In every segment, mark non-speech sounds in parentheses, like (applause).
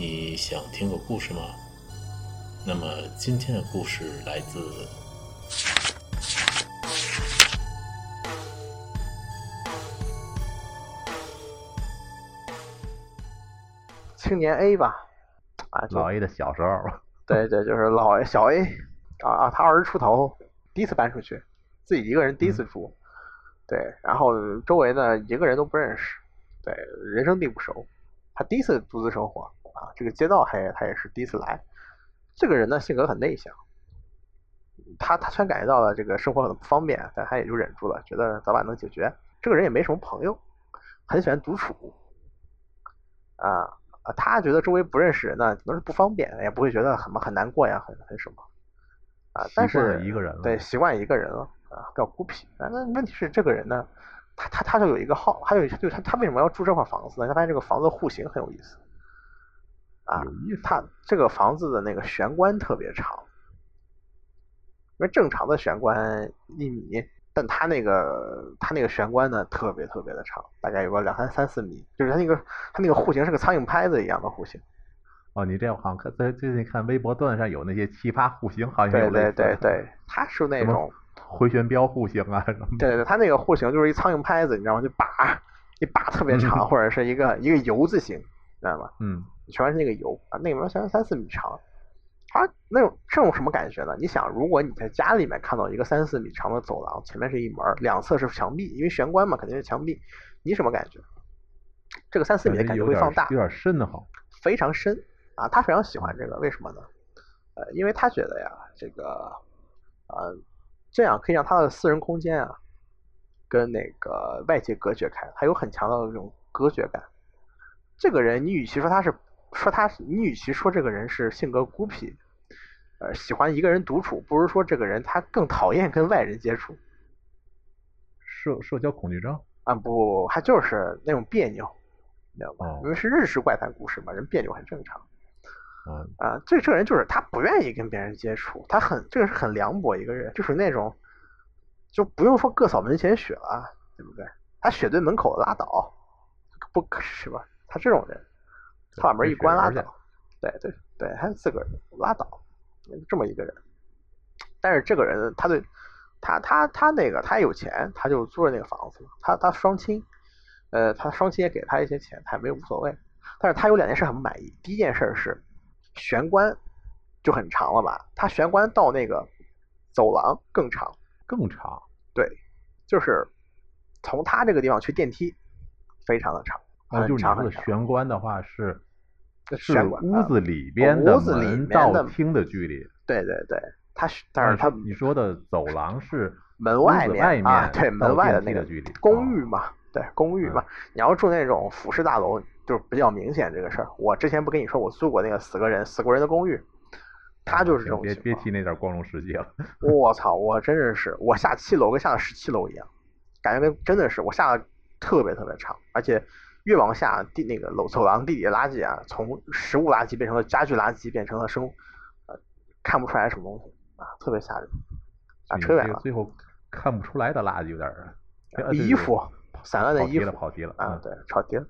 你想听个故事吗？那么今天的故事来自青年 A 吧，啊，就老 A 的小时候，(laughs) 对对，就是老 A 小 A 啊啊，他二十出头，第一次搬出去，自己一个人第一次住，对，然后周围呢一个人都不认识，对，人生地不熟，他第一次独自生活啊，这个街道他也他也是第一次来，这个人呢性格很内向，他他虽然感觉到了这个生活很不方便，但他也就忍住了，觉得早晚能解决。这个人也没什么朋友，很喜欢独处，啊啊，他觉得周围不认识人呢，可能是不方便，也不会觉得很很难过呀，很很什么啊。但是一个人了对习惯一个人了啊，比较孤僻。啊那问题是这个人呢，他他他就有一个好，还有就他他为什么要住这块房子呢？他发现这个房子户型很有意思啊有意思，他这个房子的那个玄关特别长，因为正常的玄关一米，但他那个他那个玄关呢特别特别的长，大概有个两三三四米，就是他那个他那个户型是个苍蝇拍子一样的户型。哦，你这样好像看最最近看微博段上有那些奇葩户型，好像对对有类似的对对，他是那种，回旋镖户型啊什么的。对对，他那个户型就是一苍蝇拍子，你知道吗？就把一把特别长，或者是一个一个油字形，知道吗？嗯，全是那个油啊，那个三三四米长，它那种这种什么感觉呢？你想，如果你在家里面看到一个三四米长的走廊，前面是一门，两侧是墙壁，因为玄关嘛，肯定是墙壁，你什么感觉？这个三四米的感觉会放大，有点深的慌。非常深啊，他非常喜欢这个，为什么呢？呃，因为他觉得呀，这个呃，这样可以让他的私人空间啊，跟那个外界隔绝开，他有很强的这种隔绝感。这个人，你与其说他是说他，你与其说这个人是性格孤僻，呃，喜欢一个人独处，不如说这个人他更讨厌跟外人接触社社交恐惧症。啊，不不不，他就是那种别扭，你知道吧？哦因为是日式怪谈故事嘛，人别扭很正常。嗯，啊，这这个人就是他不愿意跟别人接触，他很这个是很凉薄一个人，就是那种就不用说各扫门前雪了，对不对？他雪堆门口拉倒，不是吧？他这种人，他把门一关拉倒，对对对，他自个儿拉倒，这么一个人。但是这个人他对他他他那个他有钱，他就租了那个房子，他他双亲，呃，他双亲也给他一些钱，他也没有无所谓。但是他有两件事很不满意，第一件事是玄关就很长了吧，他玄关到那个走廊更长，更长。对，就是从他这个地方去电梯非常的长，哦，就是你说的。玄关的话是是屋子里边的屋子里门到厅的距离。对对对，它是但是啊他你说的走廊是 (laughs) 门外面啊，对门外的那个距离哦公寓嘛，对公寓嗯嘛，你要住那种复式大楼，就是比较明显这个事儿。我之前不跟你说我租过那个死个人死过人的公寓，他就是这种别别。提那点光荣事迹了。我操，我真的是我下七楼跟下到十七楼一样，感觉跟真的是我下的特别特别长，而且越往下地那个楼走廊地底的垃圾啊，从食物垃圾变成了家具垃圾，变成了生呃看不出来什么东西啊，特别吓人。啊，你扯远了，最后看不出来的垃圾有点儿。啊衣服散乱的跑题衣服了跑题了啊，嗯对，跑题了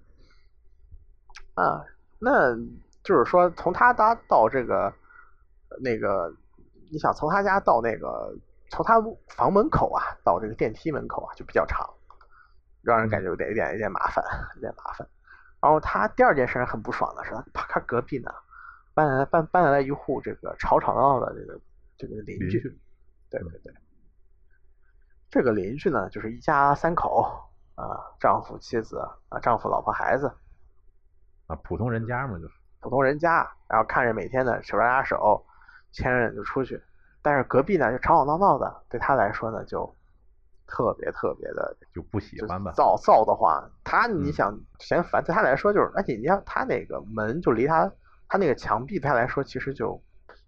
啊，那就是说从他家到这个那个，你想从他家到那个从他房门口啊到这个电梯门口啊就比较长，让人感觉有点有点有点麻烦，有点麻烦。然后他第二件事很不爽的是，他他隔壁呢搬来搬搬来了一户这个吵吵闹闹的这个这个邻居，对对对。这个邻居呢，就是一家三口啊，丈夫、妻子啊，丈夫、老婆、孩子，啊，普通人家嘛，就是普通人家，然后看着每天呢手拉拉手，牵着就出去，但是隔壁呢就吵吵闹闹的，对他来说呢就特别特别的就不喜欢吧。躁躁的话，他你嗯想嫌烦，对他来说就是，而且你像他那个门就离他他那个墙壁他来说其实就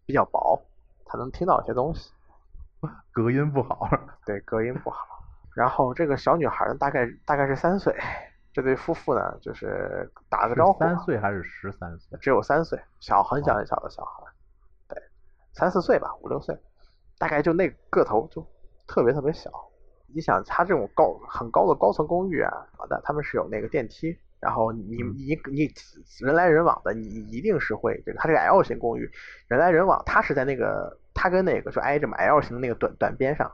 比较薄，他能听到一些东西。(laughs) 隔音不好。对，隔音不好。然后这个小女孩呢，大概大概是三岁，这对夫妇呢，就是打个招呼，三岁还是十三岁？只有三岁，小很小很小的小孩，对，三四岁吧，五六岁，大概就那个头就特别特别小。你想，他这种高很高的高层公寓啊，啊，但他们是有那个电梯，然后你你你人来人往的，你一定是会这个，它这个 L 型公寓，人来人往，它是在那个它跟那个就挨着嘛 L 型的那个短短边上，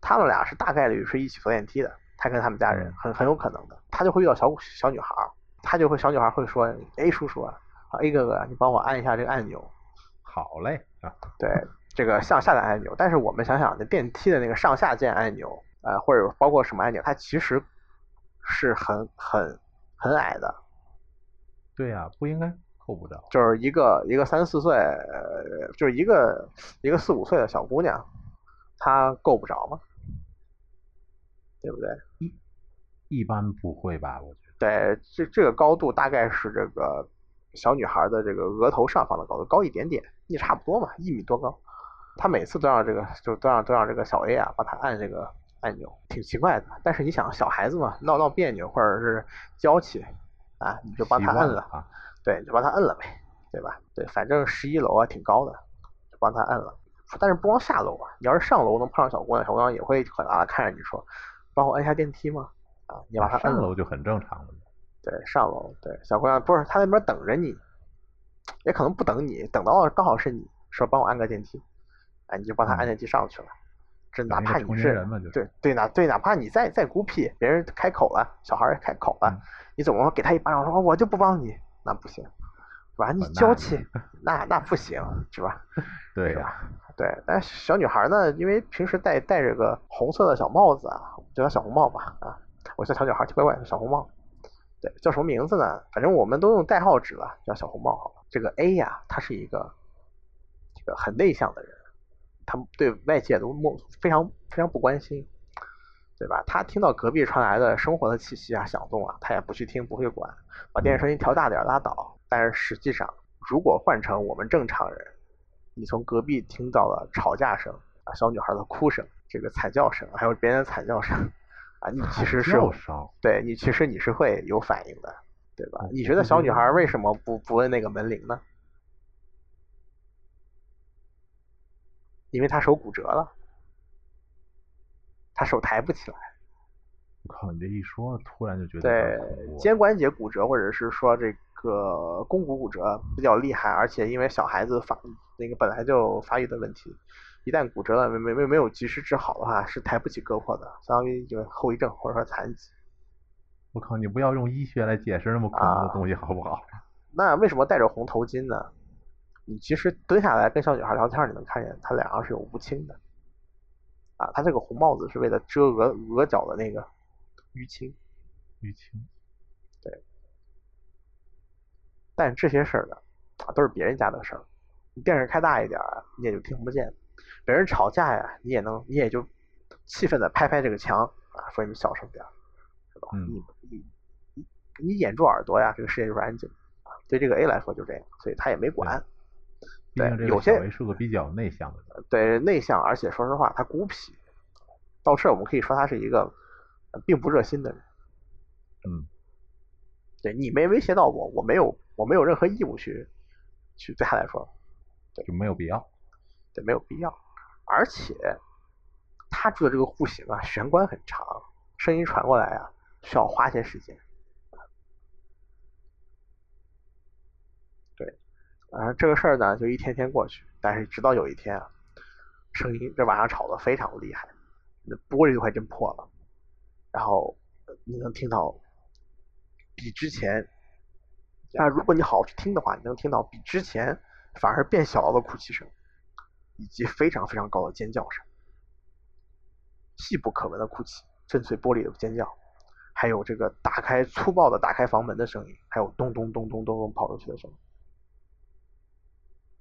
他们俩是大概率是一起坐电梯的，他跟他们家人很很有可能的，他就会遇到小小女孩，他就会小女孩会说，A 叔叔啊，A 哥哥，你帮我按一下这个按钮，好嘞啊，对，这个向下的按钮，但是我们想想，那电梯的那个上下键按钮，呃或者包括什么按钮，它其实是很很。很矮的，对呀，不应该够不着。就是一个一个三四岁，就是一个一个四五岁的小姑娘，她够不着吗？对不对？一一般不会吧？我觉得。对，这这个高度大概是这个小女孩的这个额头上方的高度，高一点点，也差不多嘛，一米多高。他每次都让这个，就都让都让这个小 A 啊，把她按这个。按钮挺奇怪的，但是你想小孩子嘛，闹闹别扭或者是娇气啊，你就帮他摁了啊，对，就帮他摁了呗，对吧？对，反正十一楼啊挺高的，就帮他摁了。但是不光下楼啊，你要是上楼能碰上小姑娘，小姑娘也会很啊看着你说，帮我摁下电梯吗？啊，你把他摁上楼就很正常了。对，上楼，对，小姑娘不是她那边等着你，也可能不等你，等到刚好是你说帮我按个电梯，哎，你就帮他按电梯上去了。是哪怕你是对对哪对哪怕你再再孤僻，别人开口了，小孩开口了，你怎么给他一巴掌说我就不帮你，那不行，是吧？你娇气，那那不行，是吧？(laughs) 对呀，对。但是小女孩呢，因为平时戴戴着个红色的小帽子啊，叫她小红帽吧啊，我叫小女孩，奇怪怪的小红帽。对，叫什么名字呢？反正我们都用代号指了，叫小红帽好了。这个 A 呀，他是一个这个很内向的人。他对外界都莫非常非常不关心，对吧？他听到隔壁传来的生活的气息啊、响动啊，他也不去听，不会管，把电视声音调大点拉倒。但是实际上，如果换成我们正常人，你从隔壁听到了吵架声啊、小女孩的哭声、这个惨叫声，还有别人的惨叫声啊，你其实是对你其实你是会有反应的，对吧？你觉得小女孩为什么不不问那个门铃呢？因为他手骨折了，他手抬不起来。我靠，你这一说，突然就觉得对肩关节骨折，或者是说这个肱骨骨折比较厉害，而且因为小孩子发那个本来就发育的问题，一旦骨折了没没没没有及时治好的话，是抬不起胳膊的，相当于就后遗症或者说残疾。我靠，你不要用医学来解释那么恐怖的东西好不好？(laughs) 那为什么戴着红头巾呢？你其实蹲下来跟小女孩聊天，你能看见她脸上是有乌青的，啊，她这个红帽子是为了遮额额角的那个淤青，淤青，对，但这些事儿呢，啊，都是别人家的事儿，你电视开大一点，你也就听不见，别人吵架呀，你也能，你也就气愤的拍拍这个墙，啊，说你小声点，是吧？你你你你掩住耳朵呀，这个世界就是安静，啊，对这个 A 来说就这样，所以他也没管。对，有些是个比较内向的人。对，内向，而且说实话，他孤僻。到这我们可以说他是一个并不热心的人。嗯。对你没威胁到我，我没有，我没有任何义务去去对他来说，对，就没有必要。对，没有必要。而且他住的这个户型啊，玄关很长，声音传过来啊，需要花些时间。啊，这个事儿呢，就一天天过去，但是直到有一天啊，声音这晚上吵得非常厉害，那玻璃都快震破了，然后你能听到比之前，啊，如果你好好去听的话，你能听到比之前反而变小了的哭泣声，以及非常非常高的尖叫声，细不可闻的哭泣，震碎玻璃的尖叫，还有这个打开粗暴的打开房门的声音，还有咚咚咚咚咚咚跑出去的声音。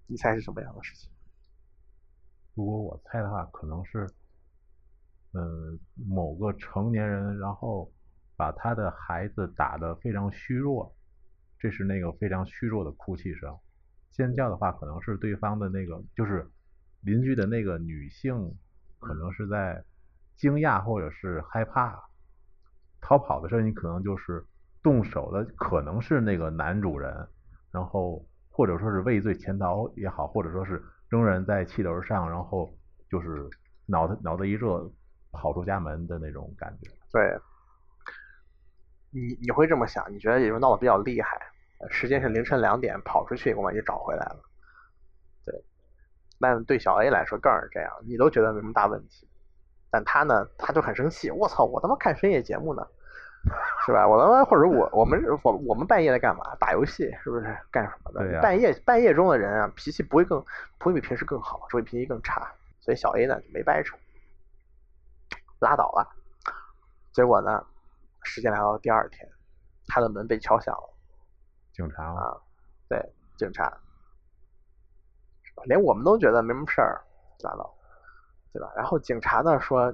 你猜是什么样的事情？如果我猜的话，可能是，嗯，某个成年人，然后把他的孩子打得非常虚弱，这是那个非常虚弱的哭泣声。尖叫的话，可能是对方的那个，就是邻居的那个女性，可能是在惊讶或者是害怕。逃跑的声音可能就是动手的，可能是那个男主人，然后。或者说是畏罪潜逃也好，或者说是仍然在气头上，然后就是脑袋脑袋一热跑出家门的那种感觉。对，你你会这么想，你觉得也就闹得比较厉害，时间是凌晨两点跑出去，我们也找回来了，对。但对小 A 来说更是这样，你都觉得没什么大问题，但他呢，他就很生气，我操，我他妈看深夜节目呢，(laughs) 是吧？我他妈或者我我们我我们半夜在干嘛？打游戏是不是？干什么的？半夜半夜中的人啊，脾气不会更不会比平时更好，只会脾气更差。所以小 A 呢就没掰扯，拉倒了。结果呢，时间来到第二天，他的门被敲响了，警察啊，对，警察。连我们都觉得没什么事儿，拉倒，对吧？然后警察呢说，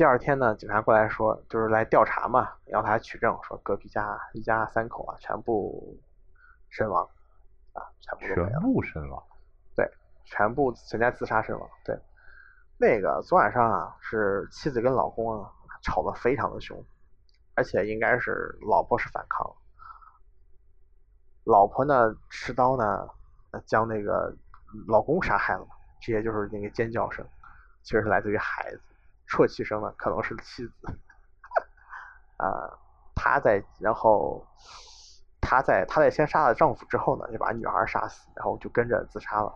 第二天呢，警察过来说，就是来调查嘛，要他取证，说隔壁家一家三口啊，全部身亡，啊，全部全部身亡，对，全部全家自杀身亡，对。那个昨晚上啊，是妻子跟老公啊吵得非常的凶，而且应该是老婆是反抗，老婆呢持刀呢。将那个老公杀害了，这些就是那个尖叫声，其实是来自于孩子，啜泣声呢可能是妻子，啊，(laughs) 她在，然后她在她在先杀了丈夫之后呢，就把女孩杀死，然后就跟着自杀了，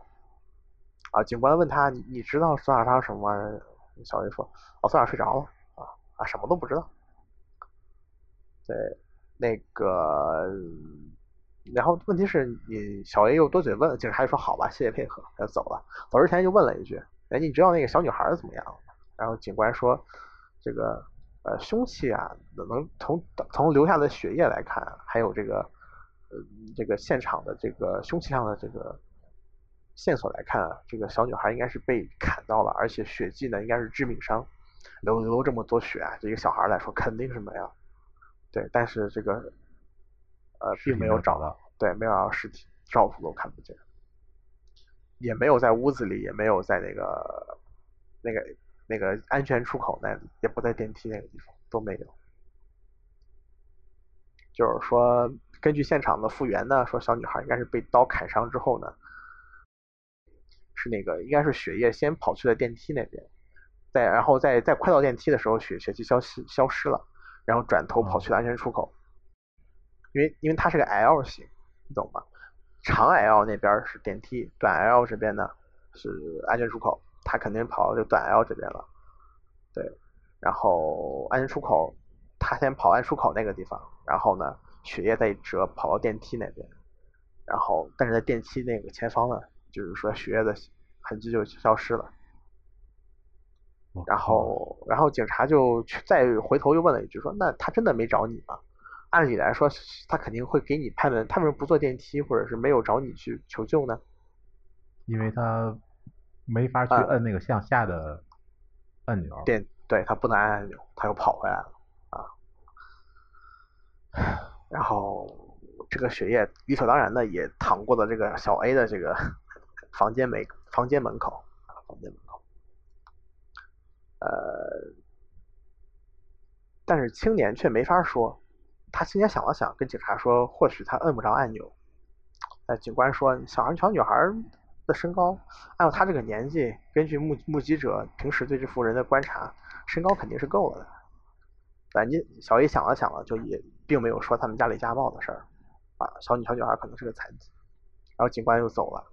啊，警官问他，你你知道昨晚发生什么？小 A 说，我昨晚睡着了，啊啊，什么都不知道，对，那个。然后问题是你小 A 又多嘴问，警察就说好吧，谢谢配合，就走了。走之前就问了一句，哎，你知道那个小女孩怎么样？然后警官说，这个呃凶器啊，能从从留下的血液来看，还有这个呃这个现场的这个凶器上的这个线索来看，啊这个小女孩应该是被砍到了，而且血迹呢应该是致命伤，流流这么多血啊，对一个小孩来说肯定是没有。对，但是这个。呃，并没有找到，对，没有找到尸体，照图都看不见，也没有在屋子里，也没有在那个那个那个安全出口那里，也不在电梯那个地方，都没有。就是说，根据现场的复原呢，说小女孩应该是被刀砍伤之后呢，是那个应该是血液先跑去了电梯那边，再然后在在快到电梯的时候，血血迹消失消失了，然后转头跑去了安全出口。因为因为它是个 L 型，你懂吗？长 L 那边是电梯，短 L 这边呢是安全出口，他肯定跑到这短 L 这边了。对，然后安全出口，他先跑安全出口那个地方，然后呢血液再一折跑到电梯那边，然后但是在电梯那个前方呢，就是说血液的痕迹就消失了。然后然后警察就去再回头又问了一句说，那他真的没找你吗？按理来说，他肯定会给你拍门，他为什么不坐电梯，或者是没有找你去求救呢？因为他没法去摁那个向下的按钮。电，对他不能按按钮，他又跑回来了啊。然后这个血液理所当然的也淌过了这个小 A 的这个房间门房间门口房间门口。呃，但是青年却没法说。他青年想了想，跟警察说，或许他摁不着按钮。但警官说，小孩小女孩的身高，按照他这个年纪，根据目目击者平时对这妇人的观察，身高肯定是够了的。反正小 A 想了想了，就也并没有说他们家里家暴的事儿啊，小女小女孩可能是个残疾。然后警官又走了，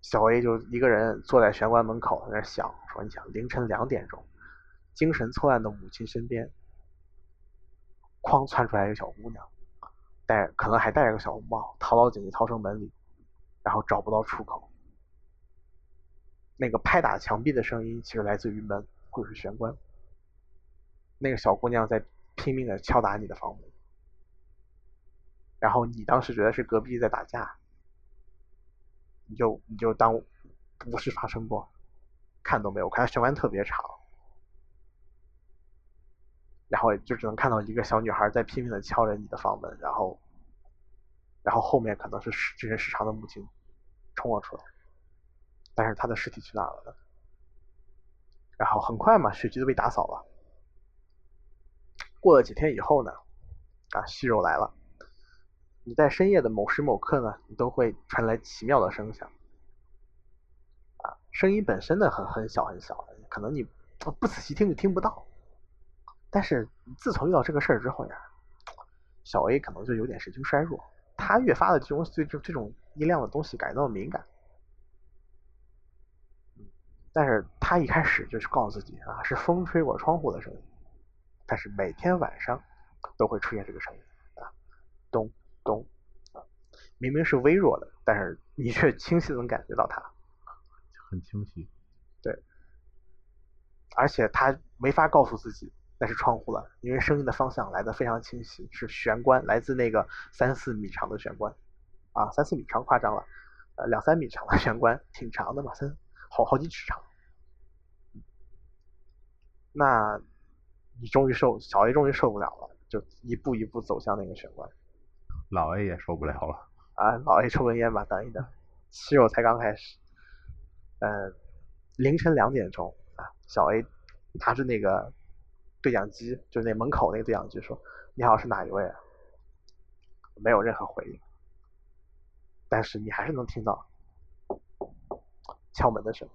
小 A 就一个人坐在玄关门口在那想，说你想凌晨两点钟，精神错乱的母亲身边。哐窜出来一个小姑娘，戴可能还戴着个小红帽，逃到紧急逃生门里，然后找不到出口。那个拍打墙壁的声音其实来自于门或者是玄关。那个小姑娘在拼命的敲打你的房门，然后你当时觉得是隔壁在打架，你就你就当不是发生过，看都没有看，玄关特别长。然后就只能看到一个小女孩在拼命的敲着你的房门，然后，然后后面可能是这人时长的母亲冲了出来，但是他的尸体去哪了呢？然后很快嘛，血迹都被打扫了。过了几天以后呢，啊，息肉来了。你在深夜的某时某刻呢，你都会传来奇妙的声响，啊，声音本身呢很很小很小，可能你不仔细听就听不到。但是自从遇到这个事儿之后呀，小 A 可能就有点神经衰弱，他越发的这种对这这种音量的东西感到敏感。但是他一开始就是告诉自己啊，是风吹过窗户的声音，但是每天晚上都会出现这个声音啊，咚咚啊，明明是微弱的，但是你却清晰的能感觉到它，很清晰。对，而且他没法告诉自己那是窗户了，因为声音的方向来的非常清晰，是玄关，来自那个三四米长的玄关啊，三四米长夸张了，呃，两三米长的玄关，挺长的嘛，三。好好几尺长，那你终于受小 A 终于受不了了，就一步一步走向那个玄关。老 A 也受不了了啊！老 A 抽根烟吧，等一等，气肉才刚开始。呃，凌晨两点钟啊，小 A 拿着那个对讲机，就那门口那个对讲机说：“你好，是哪一位？”啊？”没有任何回应，但是你还是能听到。敲门的声，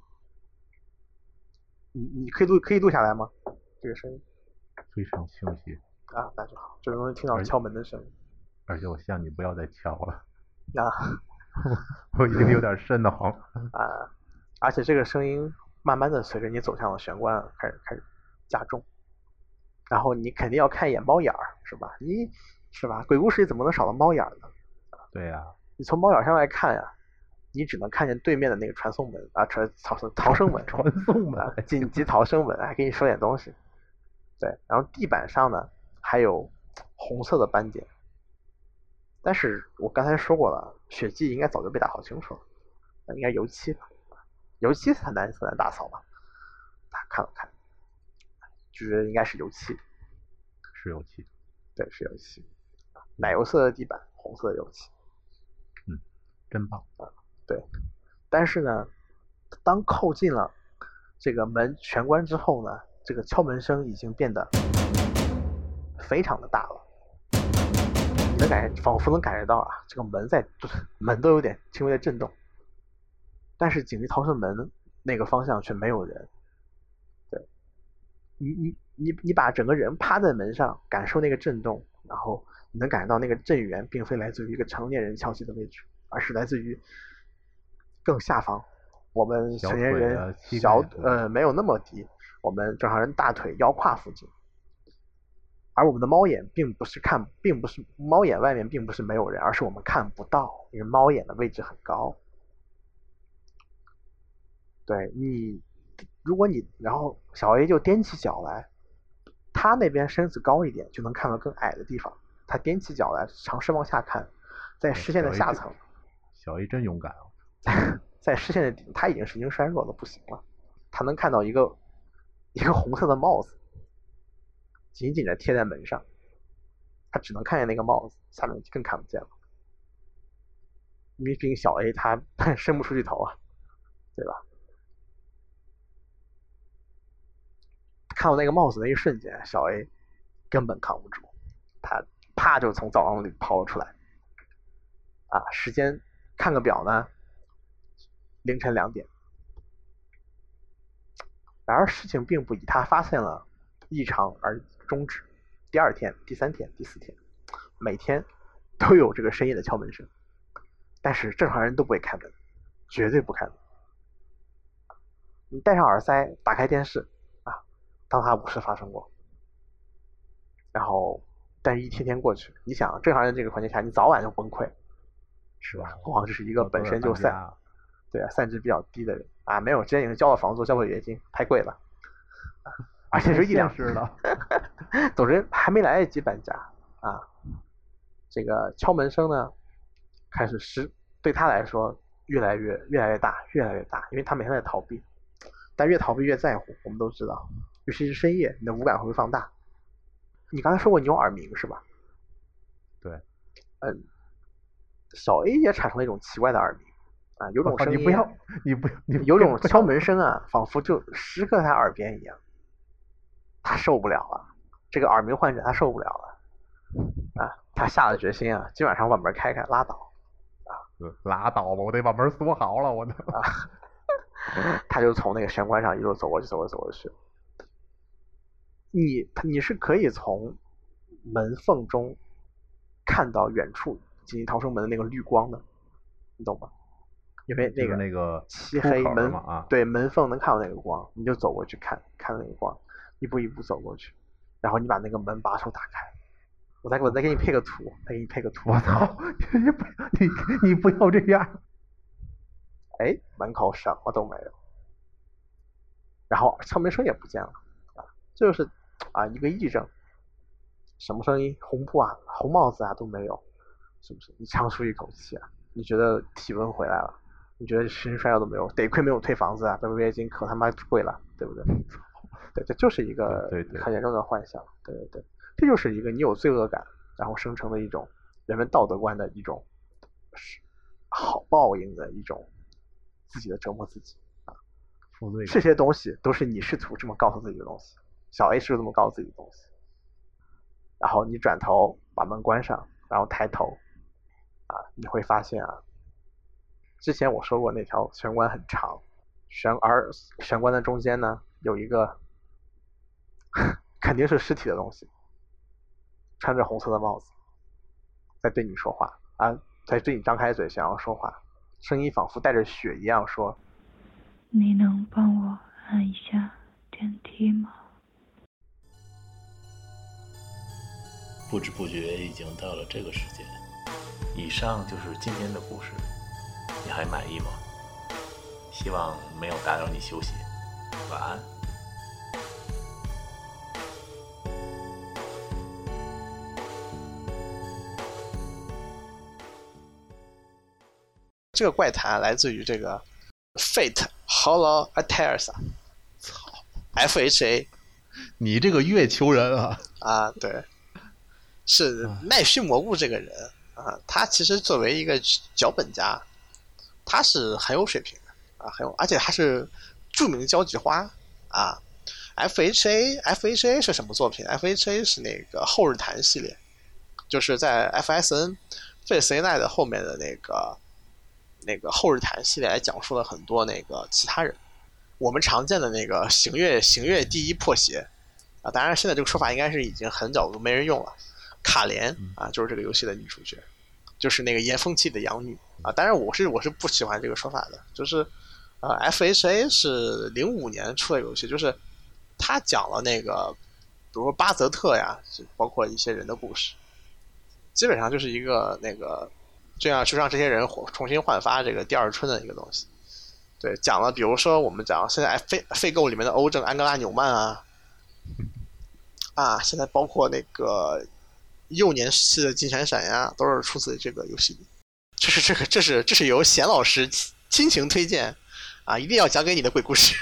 你你可以录可以录下来吗？这个声音非常清晰啊，那就好，就能听到敲门的声音。而且我向你不要再敲了 (laughs) 啊，我已经有点瘆得慌啊。而且这个声音慢慢的随着你走向了玄关开始开始加重，然后你肯定要看一眼猫眼儿是吧？你是吧？鬼故事里怎么能少了猫眼儿呢？对呀，你从猫眼上来看呀。你只能看见对面的那个传送门啊，传逃生逃生门，传送门，紧急逃生门，还给你说点东西。对，然后地板上呢还有红色的斑点，但是我刚才说过了，血迹应该早就被打扫清楚了，那应该油漆吧？油漆很难很难打扫吧？他看了看，就觉得应该是油漆，是油漆，对，是油漆，奶油色的地板，红色的油漆，嗯，真棒啊！对，但是呢，当靠近了这个门玄关之后呢，这个敲门声已经变得非常的大了。能感觉，仿佛能感觉到啊，这个门在，门都有点轻微的震动。但是紧急逃生门那个方向却没有人。对，你你你你把整个人趴在门上，感受那个震动，然后你能感觉到那个震源并非来自于一个成年人敲击的位置，而是来自于。更下方，我们成年人小呃没有那么低，我们正常人大腿腰胯附近，而我们的猫眼并不是看，并不是猫眼外面并不是没有人，而是我们看不到，因为猫眼的位置很高。对你，如果你然后小 A 就踮起脚来，他那边身子高一点，就能看到更矮的地方，他踮起脚来尝试往下看，在视线的下层。小 A 真勇敢啊！(laughs) 在视线的顶，他已经神经衰弱的不行了。他能看到一个一个红色的帽子，紧紧的贴在门上。他只能看见那个帽子，下面更看不见了。因为毕竟小 A 他 (laughs) 伸不出去头啊，对吧？看到那个帽子那一瞬间，小 A 根本扛不住，他啪就从走廊里跑了出来。啊，时间看个表呢。凌晨两点，然而事情并不以他发现了异常而终止。第二天、第三天、第四天，每天都有这个深夜的敲门声，但是正常人都不会开门，绝对不开门。你戴上耳塞，打开电视啊，当他无事发生过。然后，但是一天天过去，你想正常人这个环境下，你早晚就崩溃，是吧？何况这是一个本身就散。对啊，散值比较低的人啊，没有，之前已经交了房租，交了月金，太贵了，而且是一两十的，总之还没来得及搬家啊，这个敲门声呢，开始是对他来说越来越越来越大，越来越大，因为他每天在逃避，但越逃避越在乎，我们都知道，尤其是深夜，你的五感会放大。你刚才说过你有耳鸣是吧？对，嗯，小 A 也产生了一种奇怪的耳鸣。啊，有种声音，你不要，你不，你有种敲门声啊，仿佛就时刻在耳边一样。他受不了了，这个耳鸣患者他受不了了，啊，他下了决心啊，今晚上把门开开，拉倒，啊，拉倒吧，我得把门锁好了，我的，啊，他就从那个玄关上一路走过去，走过去，走过去，你你是可以从门缝中看到远处紧急逃生门的那个绿光的，你懂吗？因为那个那个漆黑门啊，对门缝能看到那个光，你就走过去看看那个光，一步一步走过去，然后你把那个门把手打开。我再我再给你配个图，再给你配个图。我操，你不你你不要这样，哎，门口什么都没有，然后敲门声也不见了啊，这就是啊一个癔症，什么声音，红布啊、红帽子啊都没有，是不是？你长舒一口气啊，你觉得体温回来了，你觉得神衰药都没有，得亏没有退房子啊，这违约金可他妈贵了，对不对？对，这就是一个很严重的幻想，对对对，这就是一个你有罪恶感，然后生成的一种人们道德观的一种是好报应的一种自己的折磨自己。负罪这些东西都是你试图这么告诉自己的东西，小 A 是这么告诉自己的东西。然后你转头把门关上，然后抬头，啊，你会发现啊，之前我说过那条玄关很长，玄而玄关的中间呢有一个 (laughs) 肯定是尸体的东西，穿着红色的帽子，在对你说话啊，在对你张开嘴想要说话，声音仿佛带着血一样说。你能帮我按一下电梯吗？不知不觉已经到了这个时间。以上就是今天的故事，你还满意吗？希望没有打扰你休息，晚安。这个怪谈来自于这个 Fate Hollow Atairs 啊，操，F H A 你这个月球人啊，啊，对，是奈须蘑菇这个人啊，他其实作为一个脚本家，他是很有水平的啊，很有，而且他是著名交际花啊。F H A F H A 是什么作品？F H A 是那个后日谈系列，就是在 F S N Face 奈的后面的那个那个后日谈系列来讲述了很多那个其他人，我们常见的那个行月行月第一破鞋啊，当然现在这个说法应该是已经很早都没人用了。卡莲啊，就是这个游戏的女主角，就是那个严风气的养女啊。当然我是我是不喜欢这个说法的，就是呃 F H A 是零五年出的游戏，就是他讲了那个比如说巴泽特呀，包括一些人的故事，基本上就是一个那个这样就让这些人重新焕发这个第二春的一个东西。对，讲了比如说我们讲现在废废购里面的欧正安格拉纽曼啊，啊，现在包括那个幼年时期的金闪闪呀，都是出自这个游戏里。这是这个这是这是由贤老师亲亲情推荐啊，一定要讲给你的鬼故事。